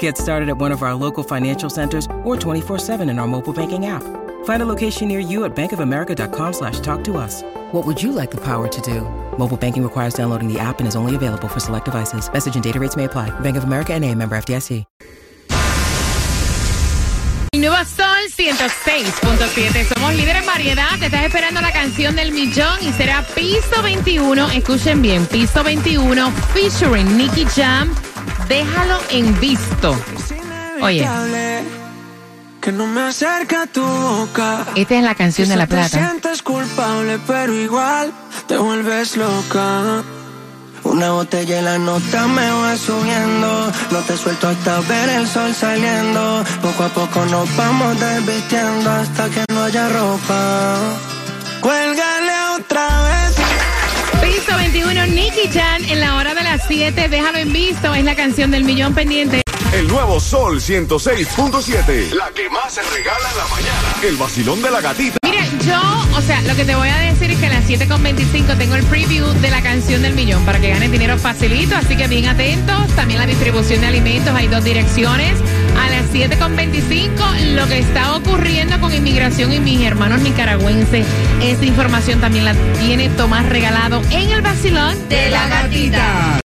Get started at one of our local financial centers or 24-7 in our mobile banking app. Find a location near you at bankofamerica.com slash talk to us. What would you like the power to do? Mobile banking requires downloading the app and is only available for select devices. Message and data rates may apply. Bank of America and a member FDIC. El nuevo Sol 106.7. Somos líderes en variedad. Te estás esperando la canción del millón y será Piso 21. Escuchen bien, Piso 21 featuring Nicky Jam. Déjalo en visto. Oye. Que no me acerca tu boca. Esta es la canción de la Te plata. sientes culpable, pero igual te vuelves loca. Una botella y la nota me va subiendo. No te suelto hasta ver el sol saliendo. Poco a poco nos vamos desvistiendo hasta que no haya ropa. Cuélgale otra vez. 7. Déjalo en visto. Es la canción del millón pendiente. El nuevo Sol 106.7. La que más se regala en la mañana. El vacilón de la gatita. Mira, yo, o sea, lo que te voy a decir es que a las 7.25 tengo el preview de la canción del millón para que ganes dinero facilito, así que bien atentos. También la distribución de alimentos, hay dos direcciones. A las 7.25 lo que está ocurriendo con inmigración y mis hermanos nicaragüenses, esa información también la tiene Tomás regalado en el vacilón de la gatita.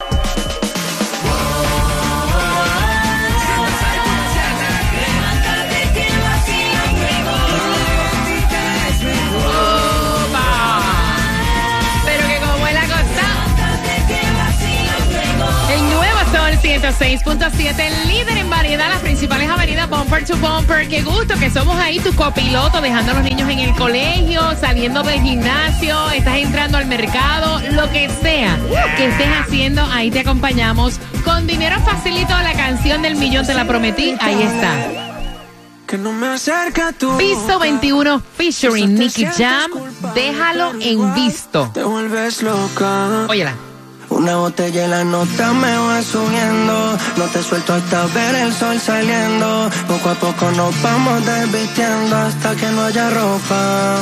106.7, el líder en variedad, las principales avenidas Bumper to Bumper. Qué gusto que somos ahí tu copiloto, dejando a los niños en el colegio, saliendo del gimnasio, estás entrando al mercado, lo que sea que estés haciendo, ahí te acompañamos. Con dinero facilito, la canción del millón te la prometí, ahí está. Que no me acerca a tu Piso boca. 21 featuring Nicky Jam, déjalo en visto. Te vuelves loca. Óyela. Una botella y la nota me va subiendo. No te suelto hasta ver el sol saliendo. Poco a poco nos vamos desvistiendo hasta que no haya ropa.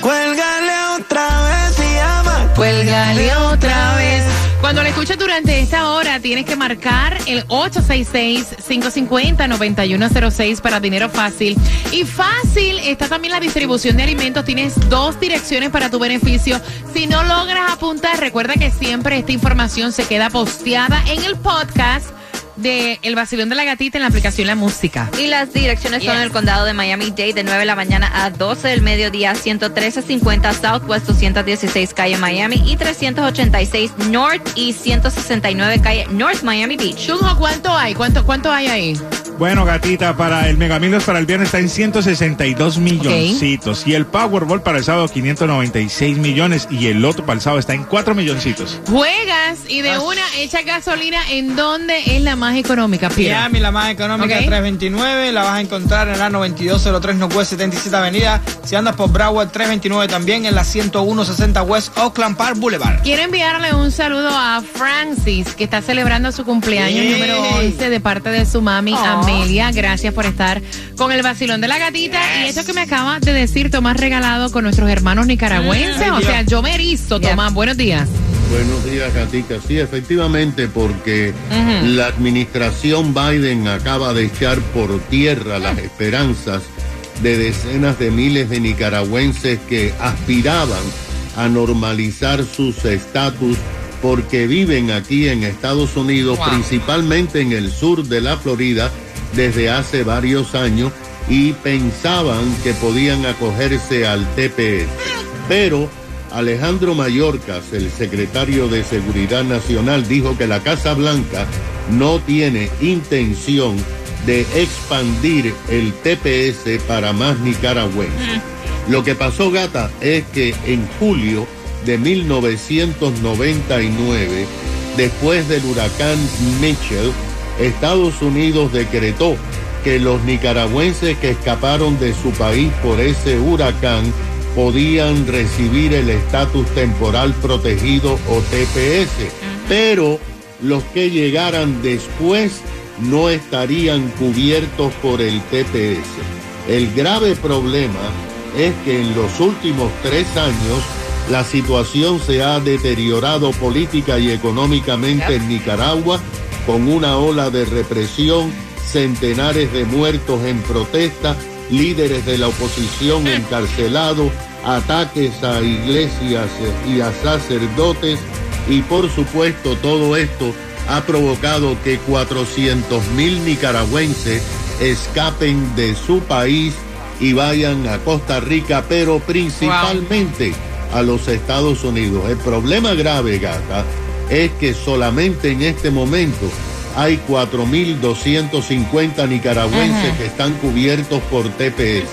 Cuélgale otra vez y llama. Cuélgale otra vez. Cuando la escuches durante esta hora, tienes que marcar el 866-550-9106 para dinero fácil. Y fácil está también la distribución de alimentos. Tienes dos direcciones para tu beneficio. Si no logras apuntar, recuerda que siempre esta información se queda posteada en el podcast de El Vacilón de la Gatita en la aplicación La Música. Y las direcciones son en el condado de Miami-Dade de 9 de la mañana a 12 del mediodía, 11350 Southwest 216 calle Miami y 386 North y 169 calle North Miami Beach. ¿cuánto hay? ¿Cuánto, cuánto hay ahí? Bueno, gatita, para el Megamilos para el viernes está en 162 milloncitos. Y el Powerball para el sábado 596 millones. Y el Loto para el sábado está en 4 milloncitos. Juegas y de una echa gasolina en donde es la más económica, Peter? Miami, la más económica, Ok. 329. La vas a encontrar en la 9203 Northwest 77 Avenida. Si andas por Broward, 329 también en la 10160 West Oakland Park Boulevard. Quiero enviarle un saludo a Francis, que está celebrando su cumpleaños número 11 de parte de su mami, Aw. Amelia. Gracias por estar con el vacilón de la gatita. Y esto que me acaba de decir Tomás regalado con nuestros hermanos nicaragüenses. Ay, o sea, yo me erizo. Tomás. Buenos días. Buenos días, Gatica. Sí, efectivamente, porque la administración Biden acaba de echar por tierra las esperanzas de decenas de miles de nicaragüenses que aspiraban a normalizar sus estatus porque viven aquí en Estados Unidos, Wow. principalmente en el sur de la Florida, desde hace varios años y pensaban que podían acogerse al TPS. Pero Alejandro Mayorkas, el secretario de Seguridad Nacional, dijo que la Casa Blanca no tiene intención de expandir el TPS para más nicaragüenses. Lo que pasó, gata, es que en julio de 1999, después del huracán Mitchell, Estados Unidos decretó que los nicaragüenses que escaparon de su país por ese huracán podían recibir el estatus temporal protegido o TPS, pero los que llegaran después no estarían cubiertos por el TPS. El grave problema es que en los últimos tres años la situación se ha deteriorado política y económicamente en Nicaragua con una ola de represión, centenares de muertos en protesta, líderes de la oposición encarcelados, ataques a iglesias y a sacerdotes. Y por supuesto todo esto ha provocado que 400 mil nicaragüenses escapen de su país y vayan a Costa Rica, pero principalmente a los Estados Unidos. El problema grave, gata, es que solamente en este momento hay 4.250 nicaragüenses que están cubiertos por TPS,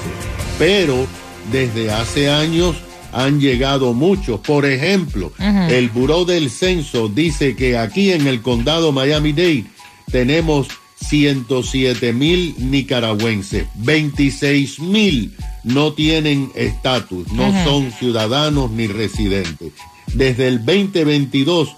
pero desde hace años han llegado muchos. Por ejemplo, el Buró del Censo dice que aquí en el condado Miami-Dade tenemos 107 mil nicaragüenses, 26 mil no tienen estatus, no son ciudadanos ni residentes. Desde el 2022,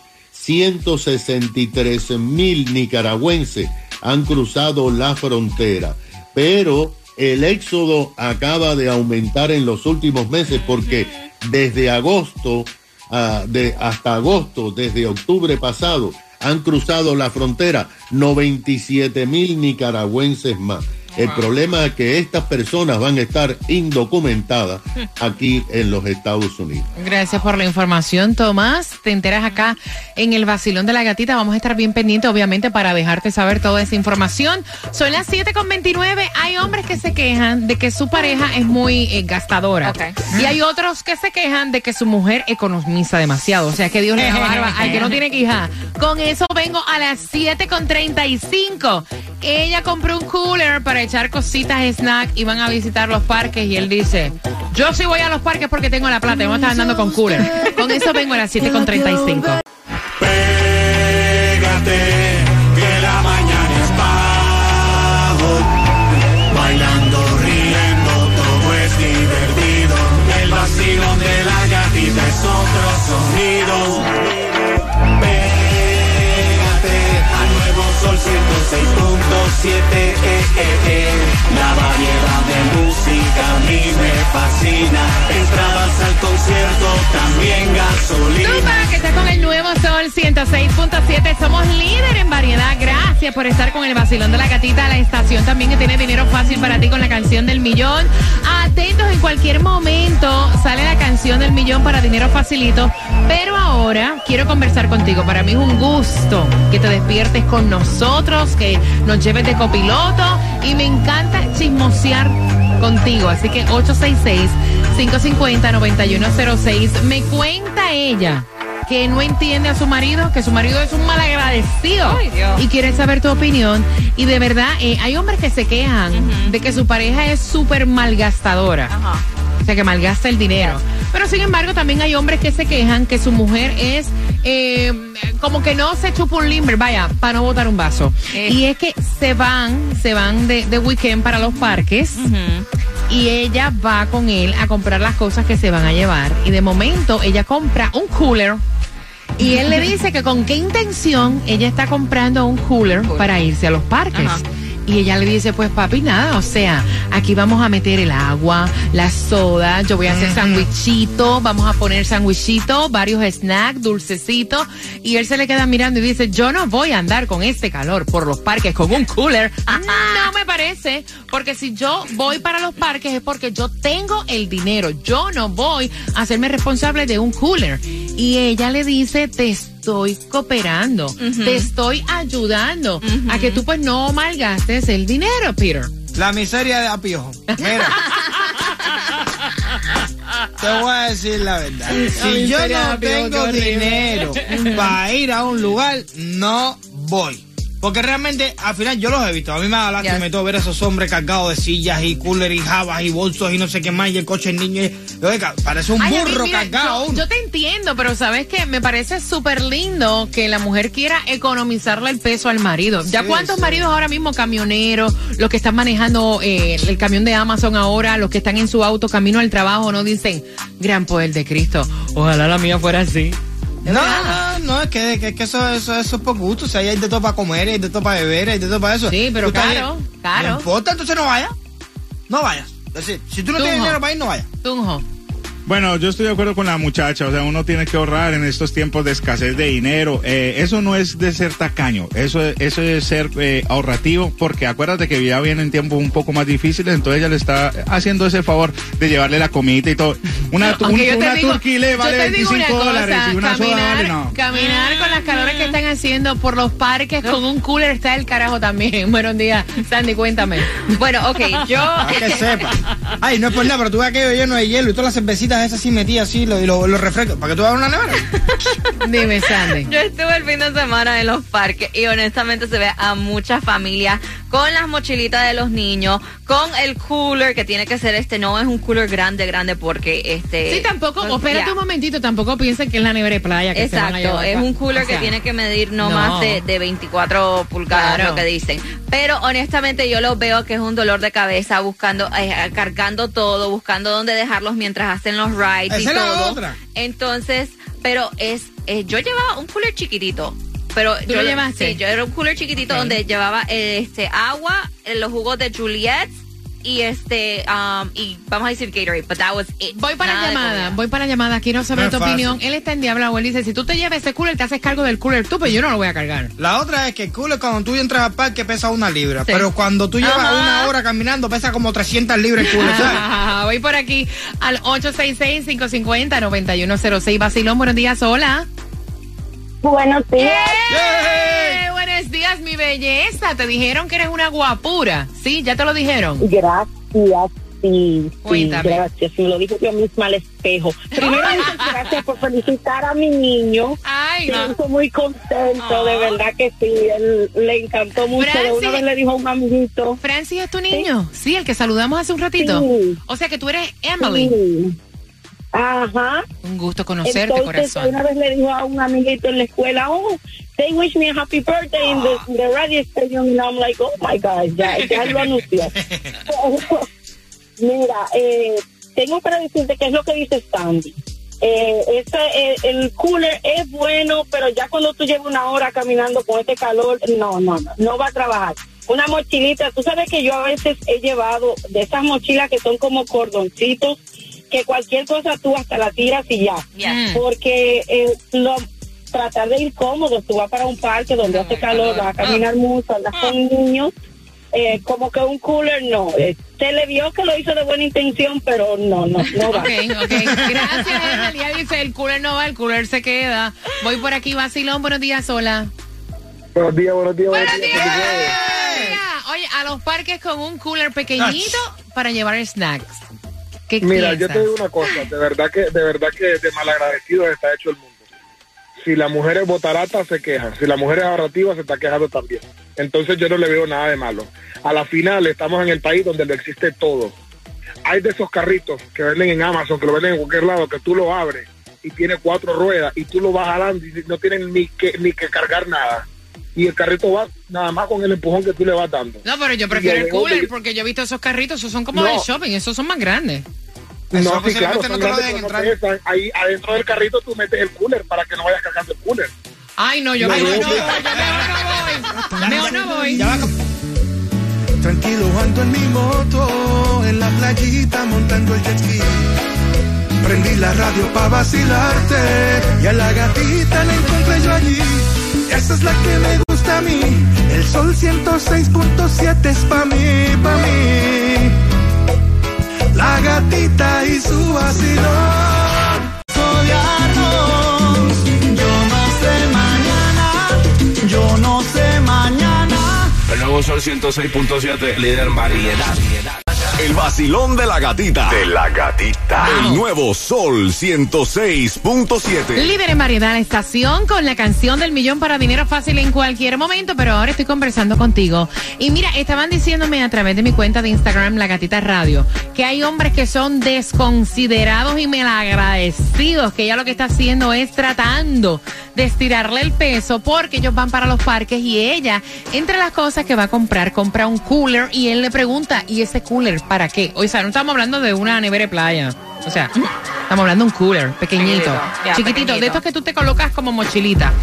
163 mil nicaragüenses han cruzado la frontera, pero el éxodo acaba de aumentar en los últimos meses porque desde agosto ah, de, hasta agosto, desde octubre pasado, han cruzado la frontera. 97 mil nicaragüenses más. El problema es que estas personas van a estar indocumentadas aquí en los Estados Unidos. Gracias por la información, Tomás. Te enteras acá en el vacilón de la gatita. Vamos a estar bien pendientes, obviamente, para dejarte saber toda esa información. Son las 7.29. Hay hombres que se quejan de que su pareja es muy eh, gastadora. Y hay otros que se quejan de que su mujer economiza demasiado. O sea, que Dios le da barba al que no tiene hija. Con eso vengo a las 7.35. Ella compró un cooler para echar cositas, snack y van a visitar los parques y él dice, yo sí voy a los parques porque tengo la plata vamos a estar andando con cooler. Con eso vengo a las 7.35. Pégate, que la mañana es bajo. Bailando, riendo, todo es divertido. El vacilón de la gatita es otro sonido. Pégate a nuevo sol 106.7. Eh, eh, eh. La variedad de música a mí me fascina. Entradas al concierto, también gasolina. Tupa, que está con el nuevo Sol 106.7. Somos líder en variedad. Gracias por estar con el vacilón de la gatita. La estación también que tiene dinero fácil para ti con la canción del millón. Atentos, en cualquier momento sale la canción del millón para dinero facilito. Pero ahora quiero conversar contigo. Para mí es un gusto que te despiertes con nosotros, que nos lleves de copiloto. Y me encanta chismosear contigo. Así que 866-550-9106. Me cuenta ella que no entiende a su marido, que su marido es un malagradecido Ay, y quiere saber tu opinión. Y de verdad, eh, hay hombres que se quejan de que su pareja es súper malgastadora. Ajá. Sea, que malgasta el dinero. Pero sin embargo, también hay hombres que se quejan que su mujer es eh, como que no se chupa un limber, vaya, para no botar un vaso. Eh. Y es que se van, se van de, de weekend para los parques y ella va con él a comprar las cosas que se van a llevar. Y de momento ella compra un cooler. Y él le dice que con qué intención ella está comprando un cooler para irse a los parques. Ajá. Y ella le dice, pues papi, nada, o sea, aquí vamos a meter el agua, la soda, yo voy a hacer sandwichito, vamos a poner sandwichito, varios snacks, dulcecitos. Y él se le queda mirando y dice, yo no voy a andar con este calor por los parques con un cooler. No me parece, porque si yo voy para los parques es porque yo tengo el dinero, yo no voy a hacerme responsable de un cooler. Y ella le dice, te estoy cooperando, te estoy ayudando a que tú pues no malgastes el dinero, Peter. La miseria de apiojo. Mira. Te voy a decir la verdad. Si yo no tengo dinero para ir a un lugar, no voy. Porque realmente, al final, yo los he visto. A mí me da lástima y todo ver a esos hombres cargados de sillas y cooler y jabas y bolsos y no sé qué más y el coche del niño. y- Oiga, parece un Ay, mí, burro mira, cargado. yo, yo te entiendo, pero sabes que me parece súper lindo que la mujer quiera economizarle el peso al marido. ¿Ya cuántos sí. maridos ahora mismo camioneros, los que están manejando eh, el camión de Amazon ahora, los que están en su auto camino al trabajo, no dicen, gran poder de Cristo, ojalá la mía fuera así? No, no, no, es que, que, que eso, eso, eso es por gusto. O sea, hay de todo para comer, hay de todo para beber, hay de todo para eso. Sí, pero ahí, caro. No importa, entonces no vayas. No vayas. Es decir, si tú no tienes dinero para ir, no vayas. Tunjo. Bueno, yo estoy de acuerdo con la muchacha, o sea, uno tiene que ahorrar en estos tiempos de escasez de dinero. Eh, eso no es de ser tacaño, eso, es- eso es ser eh, ahorrativo, porque acuérdate que ya vienen tiempos un poco más difíciles, entonces ella le está haciendo ese favor de llevarle la comida y todo. Una, tu- te una digo- turquí le yo vale te digo 25 una cosa, dólares y una soda caminar, vale no. caminar con las calores que están haciendo por los parques con un cooler está el carajo también. Buenos días, Sandy, cuéntame. Bueno, ok, yo. Para que sepa. Ay, no es por nada, pero tú ves aquello lleno de hielo y todas las cervecitas esas así metidas así lo- los refrescos. ¿Para que tú hagas una nevera? Dime, Sandy. Yo estuve el fin de semana en los parques y honestamente se ve a muchas familias con las mochilitas de los niños, con el cooler que tiene que ser este, no es un cooler grande, grande porque este... Sí, tampoco, no, espérate ya. un momentito, tampoco piensen que es la nevera de playa que se van a Exacto, llevar es un cooler o sea, que tiene que medir no, no. más de, de 24 pulgadas, Claro. lo que dicen. Pero honestamente yo lo veo que es un dolor de cabeza buscando, eh, cargando todo, buscando dónde dejarlos mientras hacen los rides y Esa todo. otra. Entonces, pero es, eh, yo llevaba un cooler chiquitito. Pero ¿Tú yo lo llevaste? Sí, yo era un cooler chiquitito donde llevaba eh, este agua, eh, los jugos de Juliet y este um, y vamos a decir Gatorade, but that was it. Voy para Nada llamada, voy para la llamada, quiero saber No tu fácil. opinión. Él está en Diablo, él dice, si tú te llevas ese cooler, te haces cargo del cooler tú, pero yo no lo voy a cargar. La otra es que el cooler cuando tú entras al parque pesa una libra, Sí. pero cuando tú llevas Ajá. una hora caminando pesa como 300 libras el cooler, ¿sabes? Voy por aquí al 866-550-9106. Vacilón, buenos días, hola. Buenos días. ¡Eh! Buenos mi belleza. Te dijeron que eres una guapura. Sí, ya te lo dijeron. Gracias, sí, sí, Cuéntame. gracias. Me lo dijo yo misma al espejo. Primero, muchas gracias por felicitar a mi niño. Ay, hizo muy contento, de verdad que sí. Él le encantó mucho. De Francis. una vez le dijo a un amiguito. Francis es tu niño. Sí, el que saludamos hace un ratito. Sí. O sea que tú eres Emily. Ajá. Un gusto conocerte, Entonces, corazón. una vez le dijo a un amiguito en la escuela, oh, they wish me a happy birthday in the, in the radio station. And I'm like, oh my God, ya, ya lo anunció. Mira, eh, tengo para decirte qué es lo que dice Sandy. Eh, ese, eh, el cooler es bueno, pero ya cuando tú llevas una hora caminando con este calor, no, no, no, no va a trabajar. Una mochilita, tú sabes que yo a veces he llevado de esas mochilas que son como cordoncitos, que cualquier cosa tú hasta la tiras y ya. Yes. Porque eh, lo, tratar de ir cómodo, tú vas para un parque donde hace calor, vas a caminar mucho, andas con niños, eh, como que un cooler no. Eh, se le vio que lo hizo de buena intención, pero no, no, no va. Ok, ok. Gracias, dice, el cooler no va, el cooler se queda. Voy por aquí, Vacilón. Buenos días, hola. Buenos días, buenos días. Buenos días. Oye, a los parques con un cooler pequeñito para llevar snacks. ¿Qué Mira, yo te digo una cosa, de verdad que de verdad que de malagradecido está hecho el mundo. Si la mujer es botarata, se queja. Si la mujer es ahorrativa, se está quejando también. Entonces yo no le veo nada de malo. A la final estamos en el país donde lo existe todo. Hay de esos carritos que venden en Amazon, que lo venden en cualquier lado, que tú lo abres y tiene cuatro ruedas y tú lo vas jalando y no tienen ni que, ni que cargar nada. Y el carrito va nada más con el empujón que tú le vas dando. No, pero yo prefiero el cooler porque yo he visto esos carritos, esos son como No. de shopping, esos son más grandes. No, sí, claro, no te lo grandes, no entrar. pesan. Ahí adentro del carrito tú metes el cooler para que no vayas cargando el cooler. Ay, no, yo No, mejor no, no voy, no. yo mejor no voy. Mejor no voy. Ya va. Tranquilo ando en mi moto, en la playita montando el jet ski. Prendí la radio pa' vacilarte y a la gatita la encontré yo allí. Esa es la que me gusta El sol 106.7 es pa' mí, pa' mí. La gatita y su vacilón. Yo no sé mañana, yo no sé mañana. El nuevo Sol 106.7, líder variedad. El vacilón de la gatita. De la gatita. El nuevo Sol 106.7. Líder en variedad la estación con la canción del millón para dinero fácil en cualquier momento, pero ahora estoy conversando contigo. Y mira, estaban diciéndome a través de mi cuenta de Instagram, La Gatita Radio, que hay hombres que son desconsiderados y malagradecidos, que ella lo que está haciendo es tratando de estirarle el peso porque ellos van para los parques y ella, entre las cosas que va a comprar, compra un cooler y él le pregunta, ¿y ese cooler para qué? O sea, no estamos hablando de una nevera de playa. O sea, estamos hablando de un cooler pequeñito, Ya, chiquitito, pequeñito. de estos que tú te colocas como mochilita.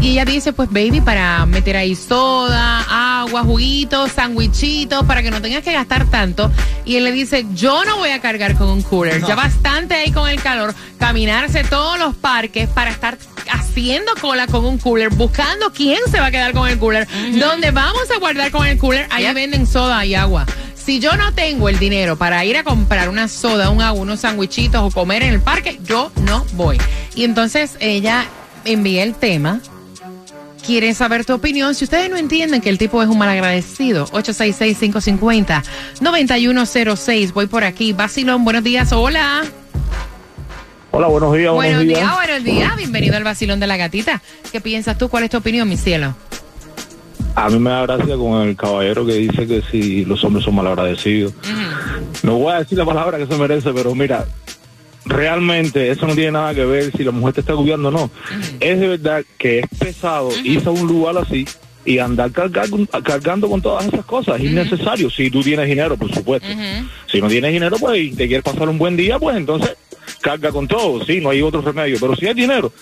Y ella dice, pues baby, para meter ahí soda, agua, juguitos, sandwichitos, para que no tengas que gastar tanto. Y él le dice, yo no voy a cargar con un cooler. Ya bastante ahí con el calor, caminarse todos los parques para estar haciendo cola con un cooler, buscando quién se va a quedar con el cooler, dónde vamos a guardar con el cooler, ahí venden soda y agua. Si yo no tengo el dinero para ir a comprar una soda, un agua, unos sandwichitos o comer en el parque, yo no voy. Y entonces ella envía el tema. Quiere saber tu opinión. Si ustedes no entienden que el tipo es un malagradecido, 866-550-9106. Voy por aquí. Basilón, buenos días. Hola. Hola, buenos días, buenos, Buenos días. días, buenos días. Bienvenido al Basilón de la Gatita. ¿Qué piensas tú? ¿Cuál es tu opinión, mi cielo? A mí me da gracia con el caballero que dice que si los hombres son malagradecidos. No voy a decir la palabra que se merece, pero mira, realmente eso no tiene nada que ver si la mujer te está cuidando o no. Es de verdad que es pesado irse a un lugar así y andar cargar- cargando con todas esas cosas. Es innecesario. Si tú tienes dinero, por supuesto. Si no tienes dinero, pues y te quieres pasar un buen día, pues entonces carga con todo. Sí, no hay otro remedio. Pero si hay dinero,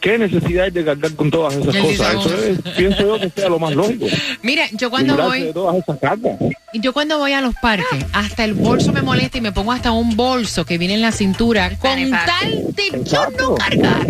¿qué necesidad hay de cargar con todas esas cosas? Eso es, pienso yo que sea lo más lógico. Mira, yo cuando voy... de todas esas cargas. Yo cuando voy a los parques, hasta el bolso me molesta y me pongo hasta un bolso que viene en la cintura con tal de yo no cargar.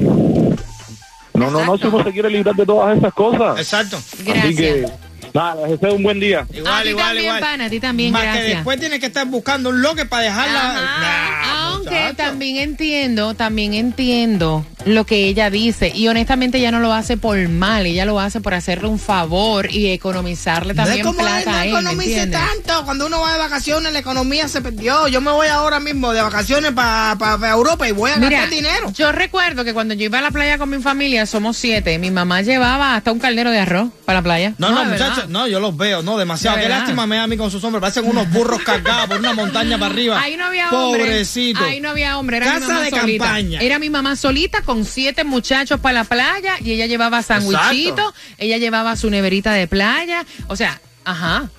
No, no, no, si uno se quiere librar de todas esas cosas. Exacto. Así que, nada, les deseo un buen día. Igual, a ti igual, también, igual. pana, a ti también, Más que gracias. después tienes que estar buscando un loque para dejarla. Nah, Aunque también entiendo, también entiendo lo que ella dice. Y honestamente ella no lo hace por mal, ella lo hace por hacerle un favor y economizarle No es también como plata no él, ¿me economice tanto. Cuando uno va de vacaciones, la economía se perdió. Yo me voy ahora mismo de vacaciones para Europa y voy a Mira, gastar dinero. yo recuerdo que cuando yo iba a la playa con mi familia, somos siete, mi mamá llevaba hasta un caldero de arroz para la playa. No, no, verdad. muchachos, no, yo los veo, no, demasiado. De Qué lástima me da a mí con sus hombres. Parecen unos burros cargados por una montaña para arriba. Ahí no había. Pobrecito. Ahí no había hombre. Era mi mamá de solita. campaña. Era mi mamá solita con siete muchachos para la playa y ella llevaba sandwichitos, ella llevaba su neverita de playa. O sea, ajá.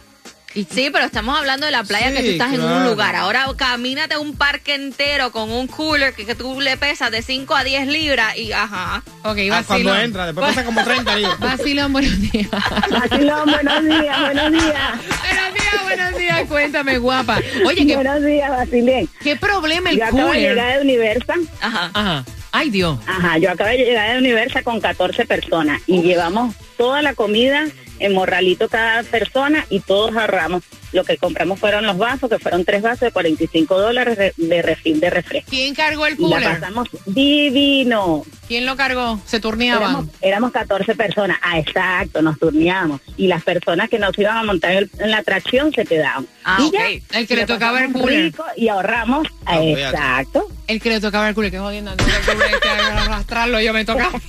Sí, pero estamos hablando de la playa Sí, que tú estás en un lugar. Ahora camínate un parque entero con un cooler que, que tú le pesas de 5 a 10 libras y ajá. Ok, Ah, cuando entra, después pesa como 30 libras. Vacilón, buenos días. Vacilón, buenos días, buenos días. Buenos días, buenos días. Cuéntame, guapa. Oye, ¿qué, Buenos días, Vacilén. ¿qué problema el Yo acabo de llegar de Universa. Ajá. Ajá. Ay, Dios. Ajá, yo acabo de llegar de Universa con 14 personas y llevamos toda la comida en morralito cada persona y todos ahorramos. Lo que compramos fueron los vasos, que fueron tres vasos de 45 dólares de- refil de refresco. ¿Quién cargó el Y la cooler? pasamos divino. ¿Quién lo cargó? Se Éramos, turneaban. éramos 14 personas. Ah, exacto, nos turneábamos. Y las personas que nos iban a montar en, el- en la atracción se quedaban. Ah, y ok. ya, El que le tocaba el cooler. rico y ahorramos. Ah, exacto. El que le tocaba el cooler, que jodiendo. no, el cooler arrastrarlo, yo me tocaba.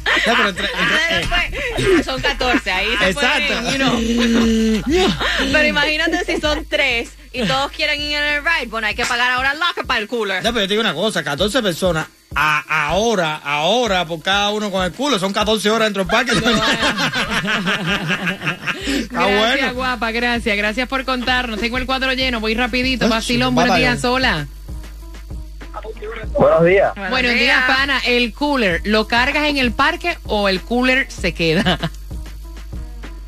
Pero entre- Después, son 14, ahí se Exacto. pueden, you know. Pero imagínate si son tres y todos quieren ir en el ride. Bueno, hay que pagar ahora el locker para el cooler. Ya, pero yo te digo una cosa, 14 personas, a, ahora, ahora, por cada uno con el culo, son 14 horas dentro del parque. Gracias, bueno. guapa, gracias. Gracias por contarnos. Tengo el cuadro lleno, voy rapidito. Ay, Vacilón, va buenos días, hola. Buenos días. Buenos días, pana. El cooler, ¿lo cargas en el parque o el cooler se queda?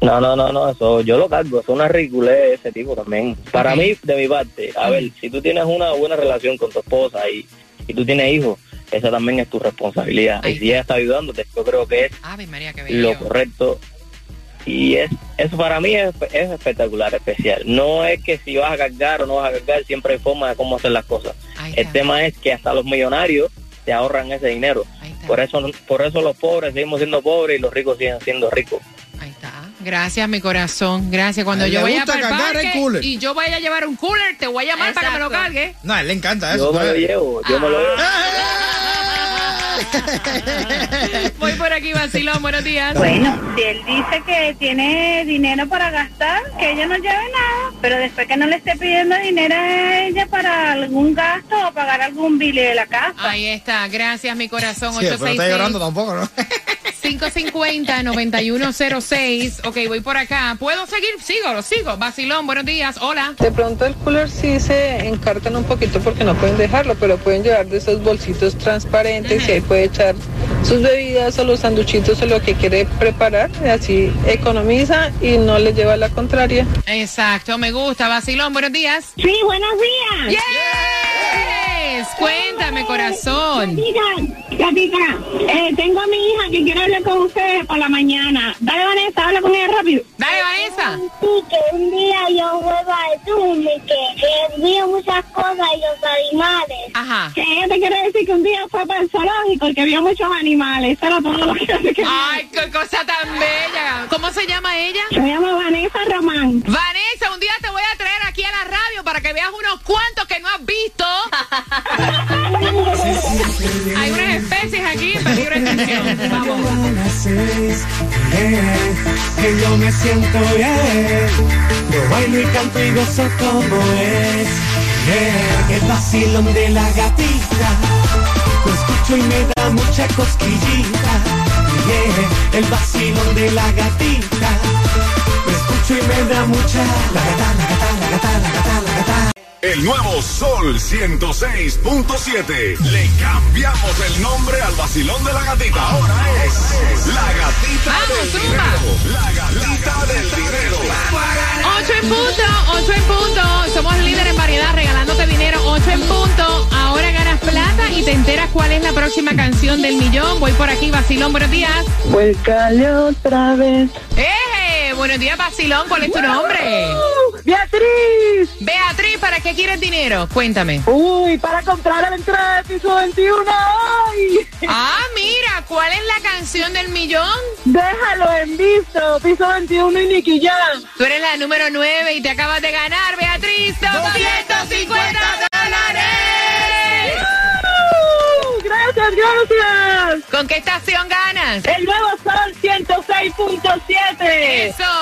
No, no, no, no, eso yo lo cargo, es una ridiculez ese tipo también. Para Ok. mí, de mi parte, a ver, si tú tienes una buena relación con tu esposa y, y tú tienes hijos, esa también es tu responsabilidad. Y si ella está ayudándote, yo creo que es Ave María, qué lo correcto. Y es eso para mí es, es espectacular, especial. No es que si vas a cargar o no vas a cargar, siempre hay forma de cómo hacer las cosas. El tema es que hasta los millonarios te ahorran ese dinero. Por eso, por eso los pobres seguimos siendo pobres y los ricos siguen siendo ricos. Gracias, mi corazón. Gracias. Cuando A yo le vaya el cargar el cooler. y yo vaya a llevar un cooler, te voy a llamar para que me lo cargue. No, a él le encanta eso. Yo me lo llevo, yo me lo llevo. Voy por aquí, vacilón. Buenos días. Bueno, si él dice que tiene dinero para gastar, que ella no lleve nada, pero después que no le esté pidiendo dinero a ella para algún gasto o pagar algún bill de la casa. Ahí está. Gracias, mi corazón. Sí, pero está 866 llorando tampoco, ¿no? 550-9106. Ok, voy por acá. ¿Puedo seguir? Sigo, lo sigo. Vacilón, buenos días. Hola. De pronto el cooler sí se encartan un poquito porque no pueden dejarlo, pero pueden llevar de esos bolsitos transparentes y ahí puede echar sus bebidas o los sanduchitos o lo que quiere preparar. Y así economiza y no le lleva la contraria. Exacto, me gusta. Vacilón, buenos días. Sí, buenos días. Yes. Cuéntame, corazón. Gatita, eh, tengo a mi hija que quiere hablar con ustedes por la mañana. Dale, Vanessa, habla con ella rápido. Dale, Vanessa. Sí, que un día yo juego al Zoom y que, vi muchas cosas y los animales. Ajá. Que ella te quiere decir que un día fue para el zoológico y que vio muchos animales. Eso era todo lo que yo te quería Ay, qué cosa tan bella. ¿Cómo se llama ella? Se llama Vanessa Román. Vanessa, un día te voy a traer aquí a la radio para que veas unos cuantos que no has visto. Unas especies aquí en peligro de extinción. Vamos. que yo me siento bien. Yo bailo y canto y gozo como es. El vacilón de la gatita. Lo escucho y me da mucha cosquillita. Yeah, el vacilón de la gatita. Lo escucho y me da mucha. La gata, la gata, la gata, la gata, la gata. El nuevo Sol 106.7. Le cambiamos el nombre al vacilón de la gatita. Ahora es la gatita del dinero. La gatita del dinero. 8 en punto, 8 en punto. Somos líder en variedad, regalándote dinero. 8 en punto. Ahora ganas plata y te enteras cuál es la próxima canción del millón. Voy por aquí, Vacilón. Buenos días. Vuélcale otra vez. ¡Eh! Buenos días, Vacilón. ¿Cuál es tu nombre? Beatriz. Beatriz, ¿para qué quieres dinero? Cuéntame. Uy, para comprar la entrada de piso 21. ¡Ay! Ah, mira, ¿cuál es la canción del millón? Déjalo en visto. Piso 21 y Nicky Jam. Tú eres la número 9 y te acabas de ganar, Beatriz, 250 dólares. Gracias, gracias. ¿Con qué estación ganas? El nuevo Sol 106.7. Eso.